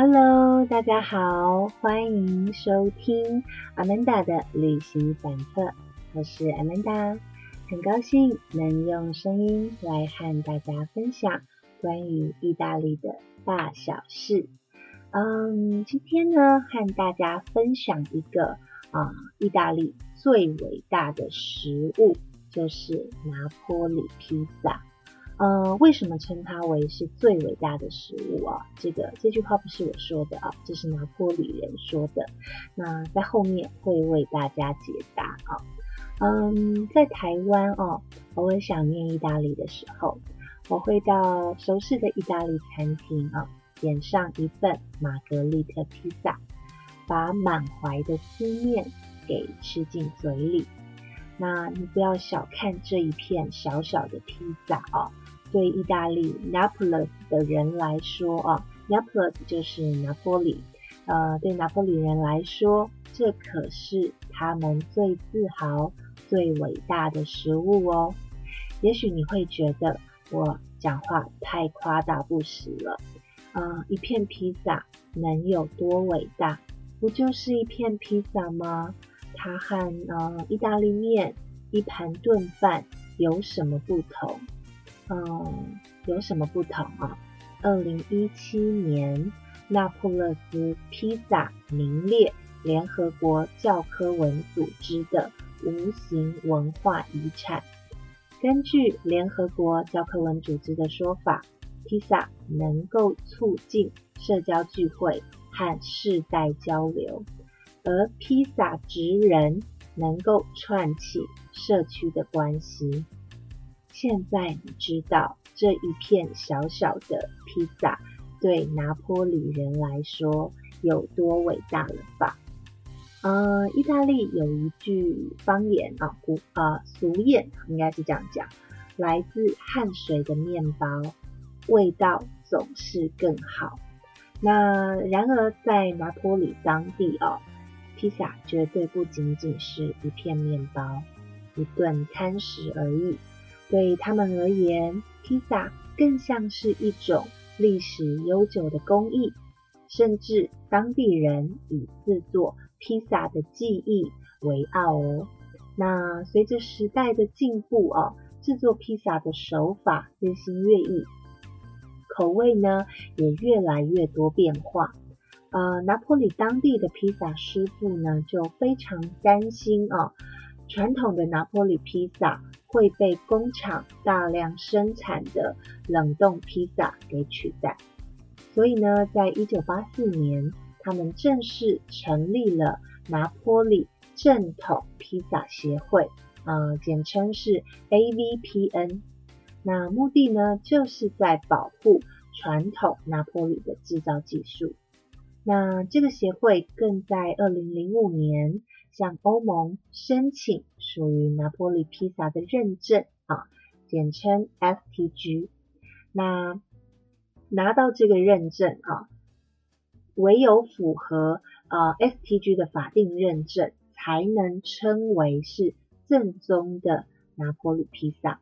Hello，大家好，欢迎收听 Amanda 的旅行版特，我是 Amanda，很高兴能用声音来和大家分享关于意大利的大小事。嗯，今天呢，和大家分享一个啊，意大利最伟大的食物，就是拿坡里披萨。呃，为什么称它为是最伟大的食物啊？这个这句话不是我说的啊，这是拿坡里人说的。那在后面会为大家解答啊。嗯，在台湾哦，偶尔想念意大利的时候，我会到熟悉的意大利餐厅啊，点上一份玛格丽特披萨，把满怀的思念给吃进嘴里。那你不要小看这一片小小的披萨哦。对意大利 Naples 的人来说啊，Naples 就是拿坡里。呃，对拿坡里人来说，这可是他们最自豪、最伟大的食物哦。也许你会觉得我讲话太夸大不实了。啊，一片披萨能有多伟大？不就是一片披萨吗？它和呃意大利面、一盘炖饭有什么不同？嗯，有什么不同啊？二零一七年，那不勒斯披萨名列联合国教科文组织的无形文化遗产。根据联合国教科文组织的说法，披萨能够促进社交聚会和世代交流，而披萨职人能够串起社区的关系。现在你知道这一片小小的披萨对拿坡里人来说有多伟大了吧？呃，意大利有一句方言啊，古啊俗谚应该是这样讲：来自汗水的面包，味道总是更好。那然而在拿坡里当地哦，披萨绝对不仅仅是一片面包、一顿餐食而已。对他们而言，披萨更像是一种历史悠久的工艺，甚至当地人以制作披萨的技艺为傲哦。那随着时代的进步哦，制作披萨的手法日新月异，口味呢也越来越多变化。呃，拿坡里当地的披萨师傅呢就非常担心啊，传统的拿坡里披萨。会被工厂大量生产的冷冻披萨给取代，所以呢，在一九八四年，他们正式成立了拿坡里正统披萨协会，呃，简称是 AVPN。那目的呢，就是在保护传统拿坡里的制造技术。那这个协会更在二零零五年。向欧盟申请属于拿破里披萨的认证啊，简称 STG。那拿到这个认证啊，唯有符合呃 STG 的法定认证，才能称为是正宗的拿破里披萨。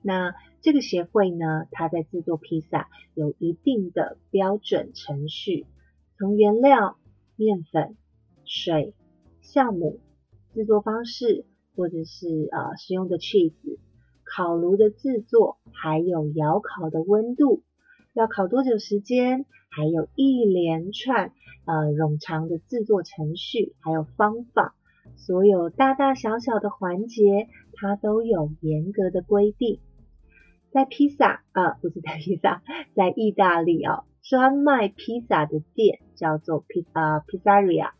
那这个协会呢，它在制作披萨有一定的标准程序，从原料、面粉、水。酵母、制作方式，或者是呃使用的 cheese、烤炉的制作，还有窑烤的温度，要烤多久时间，还有一连串呃冗长的制作程序，还有方法，所有大大小小的环节，它都有严格的规定。在披萨啊，不是在披萨，在意大利啊，专卖披萨的店叫做披啊 pizzeria。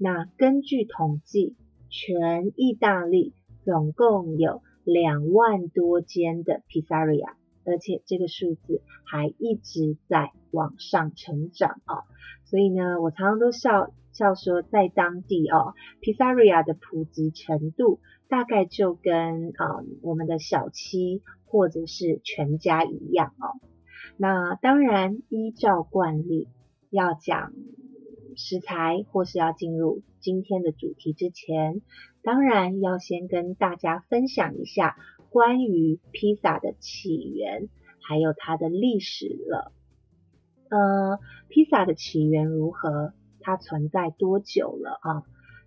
那根据统计，全意大利总共有两万多间的 pizzeria，而且这个数字还一直在往上成长啊。所以呢，我常常都笑笑说，在当地哦，pizzeria 的普及程度大概就跟啊我们的小七或者是全家一样哦。那当然，依照惯例要讲。食材或是要进入今天的主题之前，当然要先跟大家分享一下关于披萨的起源，还有它的历史了。呃，披萨的起源如何？它存在多久了啊？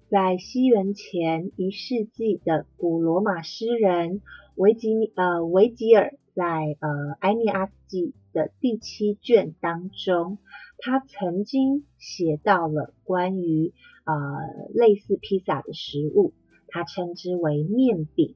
在西元前一世纪的古罗马诗人维吉呃维吉尔在呃《埃涅阿斯纪》的第七卷当中，他曾经写到了关于呃类似披萨的食物，它称之为面饼。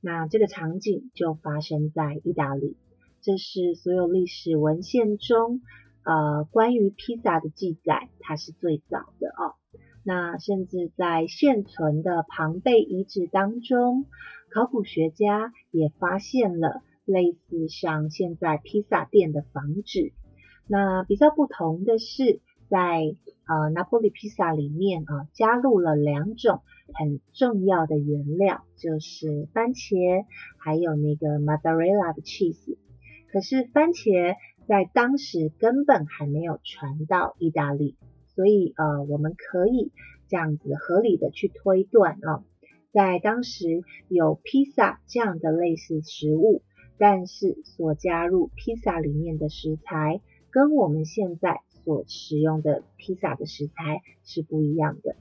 那这个场景就发生在意大利，这是所有历史文献中。呃，关于披萨的记载，它是最早的哦。那甚至在现存的庞贝遗址当中，考古学家也发现了类似像现在披萨店的房址。那比较不同的是，在呃拿破里披萨里面啊，加入了两种很重要的原料，就是番茄，还有那个 mozzarella 的 cheese。可是番茄。在当时根本还没有传到意大利，所以呃，我们可以这样子合理的去推断啊，在当时有披萨这样的类似食物，但是所加入披萨里面的食材跟我们现在所使用的披萨的食材是不一样的。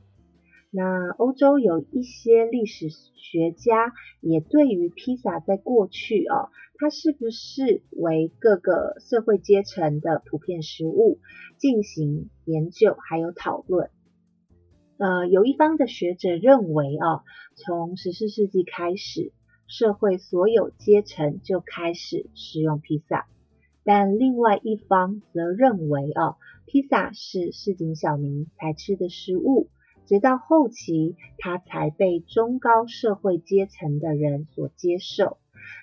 那欧洲有一些历史学家也对于披萨在过去哦，它是不是为各个社会阶层的普遍食物进行研究还有讨论。呃，有一方的学者认为啊，从十四世纪开始，社会所有阶层就开始食用披萨，但另外一方则认为哦，披萨是市井小民才吃的食物。直到后期，它才被中高社会阶层的人所接受。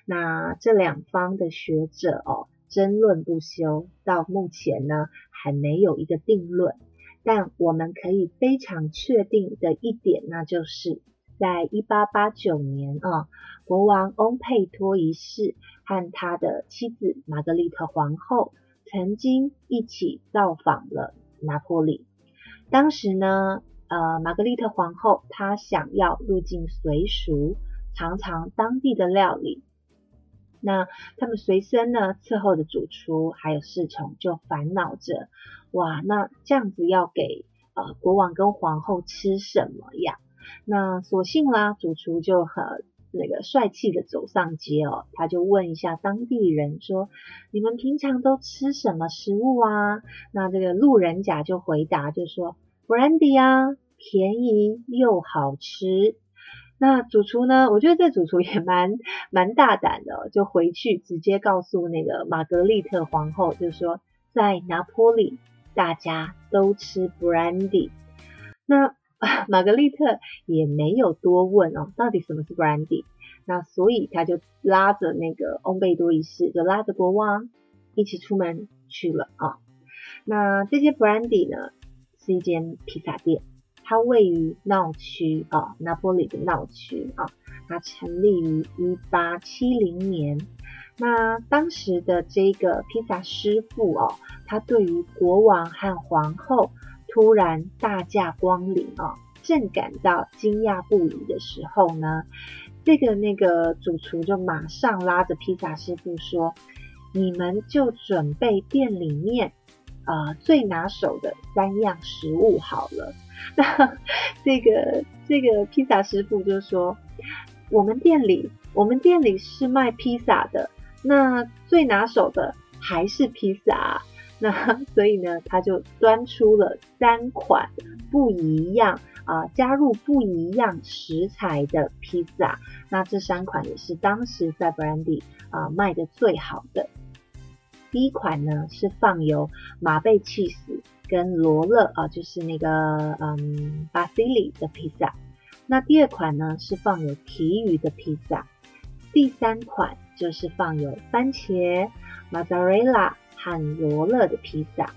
那这两方的学者哦，争论不休，到目前呢还没有一个定论。但我们可以非常确定的一点，那就是在一八八九年啊，国王翁佩托一世和他的妻子玛格丽特皇后曾经一起造访了拿破里。当时呢。呃，玛格丽特皇后她想要入境随俗，尝尝当地的料理。那他们随身呢伺候的主厨还有侍从就烦恼着，哇，那这样子要给呃国王跟皇后吃什么呀？那索性啦，主厨就很那个帅气的走上街哦，他就问一下当地人说：“你们平常都吃什么食物啊？”那这个路人甲就回答就说。Brandy 啊，便宜又好吃。那主厨呢？我觉得这主厨也蛮蛮大胆的，就回去直接告诉那个玛格丽特皇后，就说在拿坡里大家都吃 Brandy。那 玛格丽特也没有多问哦，到底什么是 Brandy？那所以他就拉着那个翁贝多一世，就拉着国王一起出门去了啊。那这些 Brandy 呢？是一间披萨店，它位于闹区啊，拿波里的闹区啊。它成立于一八七零年。那当时的这个披萨师傅哦，他对于国王和皇后突然大驾光临啊，正感到惊讶不已的时候呢，这个那个主厨就马上拉着披萨师傅说：“你们就准备店里面。”啊，最拿手的三样食物好了。那这个这个披萨师傅就说：“我们店里，我们店里是卖披萨的，那最拿手的还是披萨。那所以呢，他就端出了三款不一样啊，加入不一样食材的披萨。那这三款也是当时在 Brandy 啊卖的最好的。”第一款呢是放有马贝 cheese 跟罗勒啊，就是那个嗯巴西里的披萨。那第二款呢是放有提鱼的披萨。第三款就是放有番茄、马扎瑞拉和罗勒的披萨。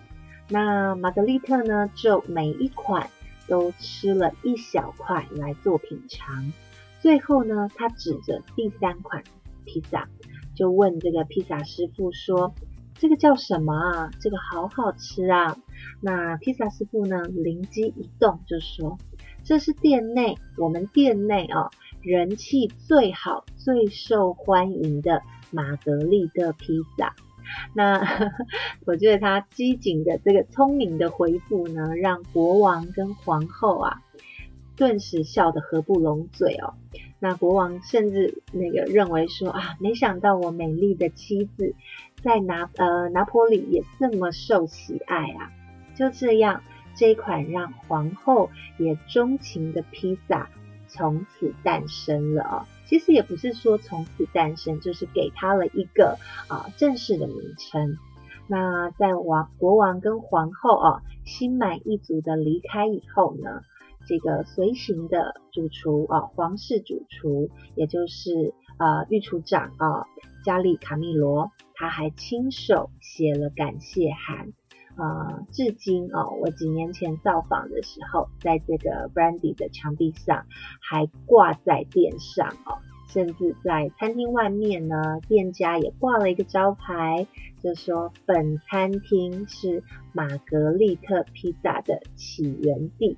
那玛格丽特呢就每一款都吃了一小块来做品尝。最后呢，他指着第三款披萨，就问这个披萨师傅说。这个叫什么啊？这个好好吃啊！那披萨师傅呢？灵机一动就说：“这是店内我们店内哦人气最好、最受欢迎的玛格丽特披萨。那 我觉得他机警的这个聪明的回复呢，让国王跟皇后啊，顿时笑得合不拢嘴哦。那国王甚至那个认为说啊，没想到我美丽的妻子在拿呃拿坡里也这么受喜爱啊。就这样，这款让皇后也钟情的披萨从此诞生了哦。其实也不是说从此诞生，就是给他了一个啊正式的名称。那在王国王跟皇后啊心满意足的离开以后呢，这个随行的主厨啊皇室主厨，也就是呃御厨长啊加利卡密罗，他还亲手写了感谢函。呃，至今哦，我几年前造访的时候，在这个 Brandy 的墙壁上还挂在店上哦，甚至在餐厅外面呢，店家也挂了一个招牌，就说本餐厅是玛格丽特披萨的起源地。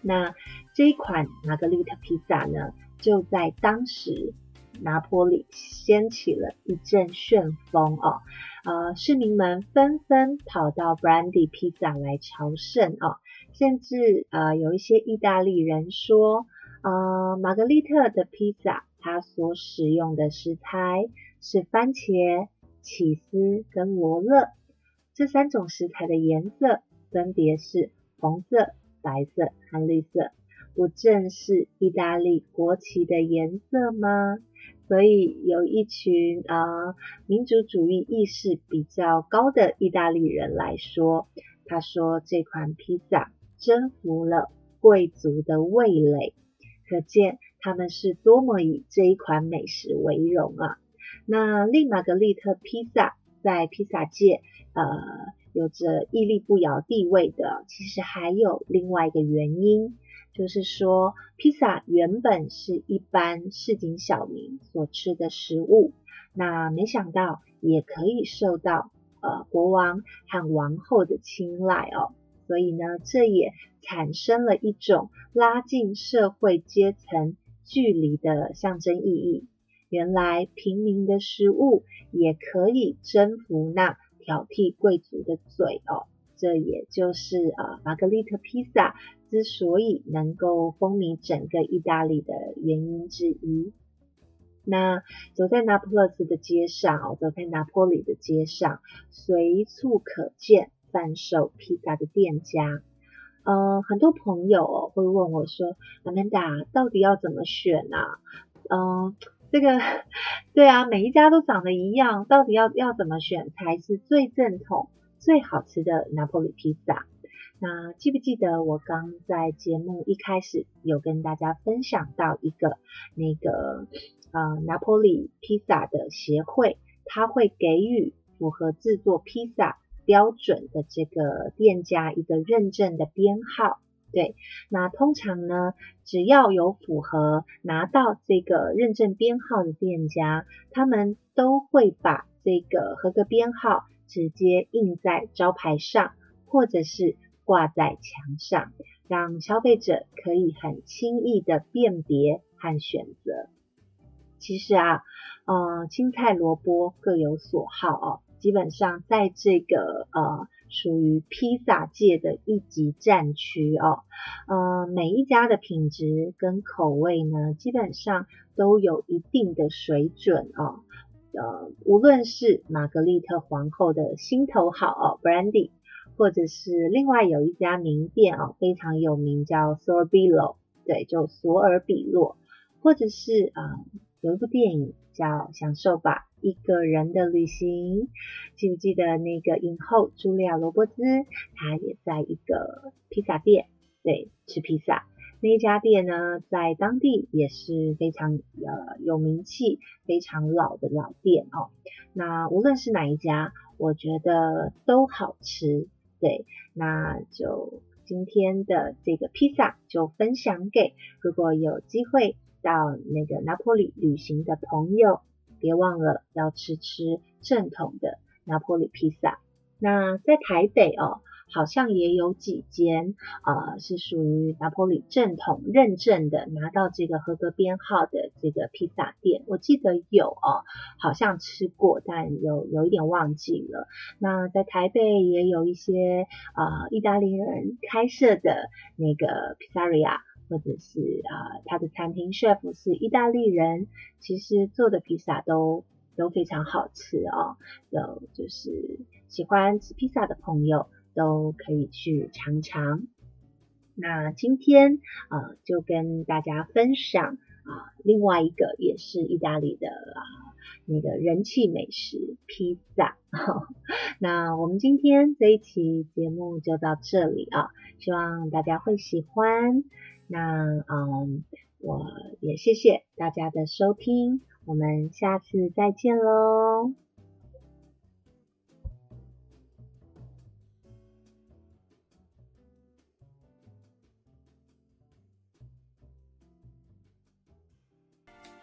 那这一款玛格丽特披萨呢，就在当时。拿坡里掀起了一阵旋风哦，呃，市民们纷纷跑到 Brandy 披萨来朝圣哦，甚至呃有一些意大利人说，呃，玛格丽特的披萨它所使用的食材是番茄、起司跟罗勒。这三种食材的颜色分别是红色、白色和绿色，不正是意大利国旗的颜色吗？所以有一群啊民族主义意识比较高的意大利人来说，他说这款披萨征服了贵族的味蕾，可见他们是多么以这一款美食为荣啊！那利玛格丽特披萨在披萨界呃有着屹立不摇地位的，其实还有另外一个原因。就是说，披萨原本是一般市井小民所吃的食物，那没想到也可以受到呃国王和王后的青睐哦，所以呢，这也产生了一种拉近社会阶层距离的象征意义。原来平民的食物也可以征服那挑剔贵族的嘴哦。这也就是啊，玛格丽特披萨之所以能够风靡整个意大利的原因之一。那走在那不勒斯的街上，走在拿坡里的街上，随处可见贩售披萨的店家。呃，很多朋友会问我说：“阿曼达，到底要怎么选啊？”嗯，这个对啊，每一家都长得一样，到底要要怎么选才是最正统？最好吃的拿破里披萨，那记不记得我刚在节目一开始有跟大家分享到一个那个呃拿破里披萨的协会，他会给予符合制作披萨标准的这个店家一个认证的编号。对，那通常呢，只要有符合拿到这个认证编号的店家，他们都会把这个合格编号。直接印在招牌上，或者是挂在墙上，让消费者可以很轻易的辨别和选择。其实啊，呃，青菜萝卜各有所好哦。基本上在这个呃属于披萨界的一级战区哦，呃，每一家的品质跟口味呢，基本上都有一定的水准哦。呃，无论是玛格丽特皇后的心头好哦，Brandy，或者是另外有一家名店哦，非常有名叫 Sorbilo，对，就索尔比洛，或者是啊，有一部电影叫《享受吧，一个人的旅行》，记不记得那个影后茱莉亚罗伯兹，她也在一个披萨店，对，吃披萨。那一家店呢，在当地也是非常呃有名气、非常老的老店哦。那无论是哪一家，我觉得都好吃。对，那就今天的这个披萨就分享给如果有机会到那个拿坡里旅行的朋友，别忘了要吃吃正统的拿坡里披萨。那在台北哦。好像也有几间呃是属于拿破里正统认证的，拿到这个合格编号的这个披萨店，我记得有哦，好像吃过，但有有一点忘记了。那在台北也有一些呃意大利人开设的那个披萨利亚。或者是啊，他的餐厅 chef 是意大利人，其实做的披萨都都非常好吃哦。有就是喜欢吃披萨的朋友都可以去尝尝。那今天呃，就跟大家分享啊，另外一个也是意大利的啊那个人气美食披萨。那我们今天这一期节目就到这里啊，希望大家会喜欢。那嗯，我也谢谢大家的收听，我们下次再见喽。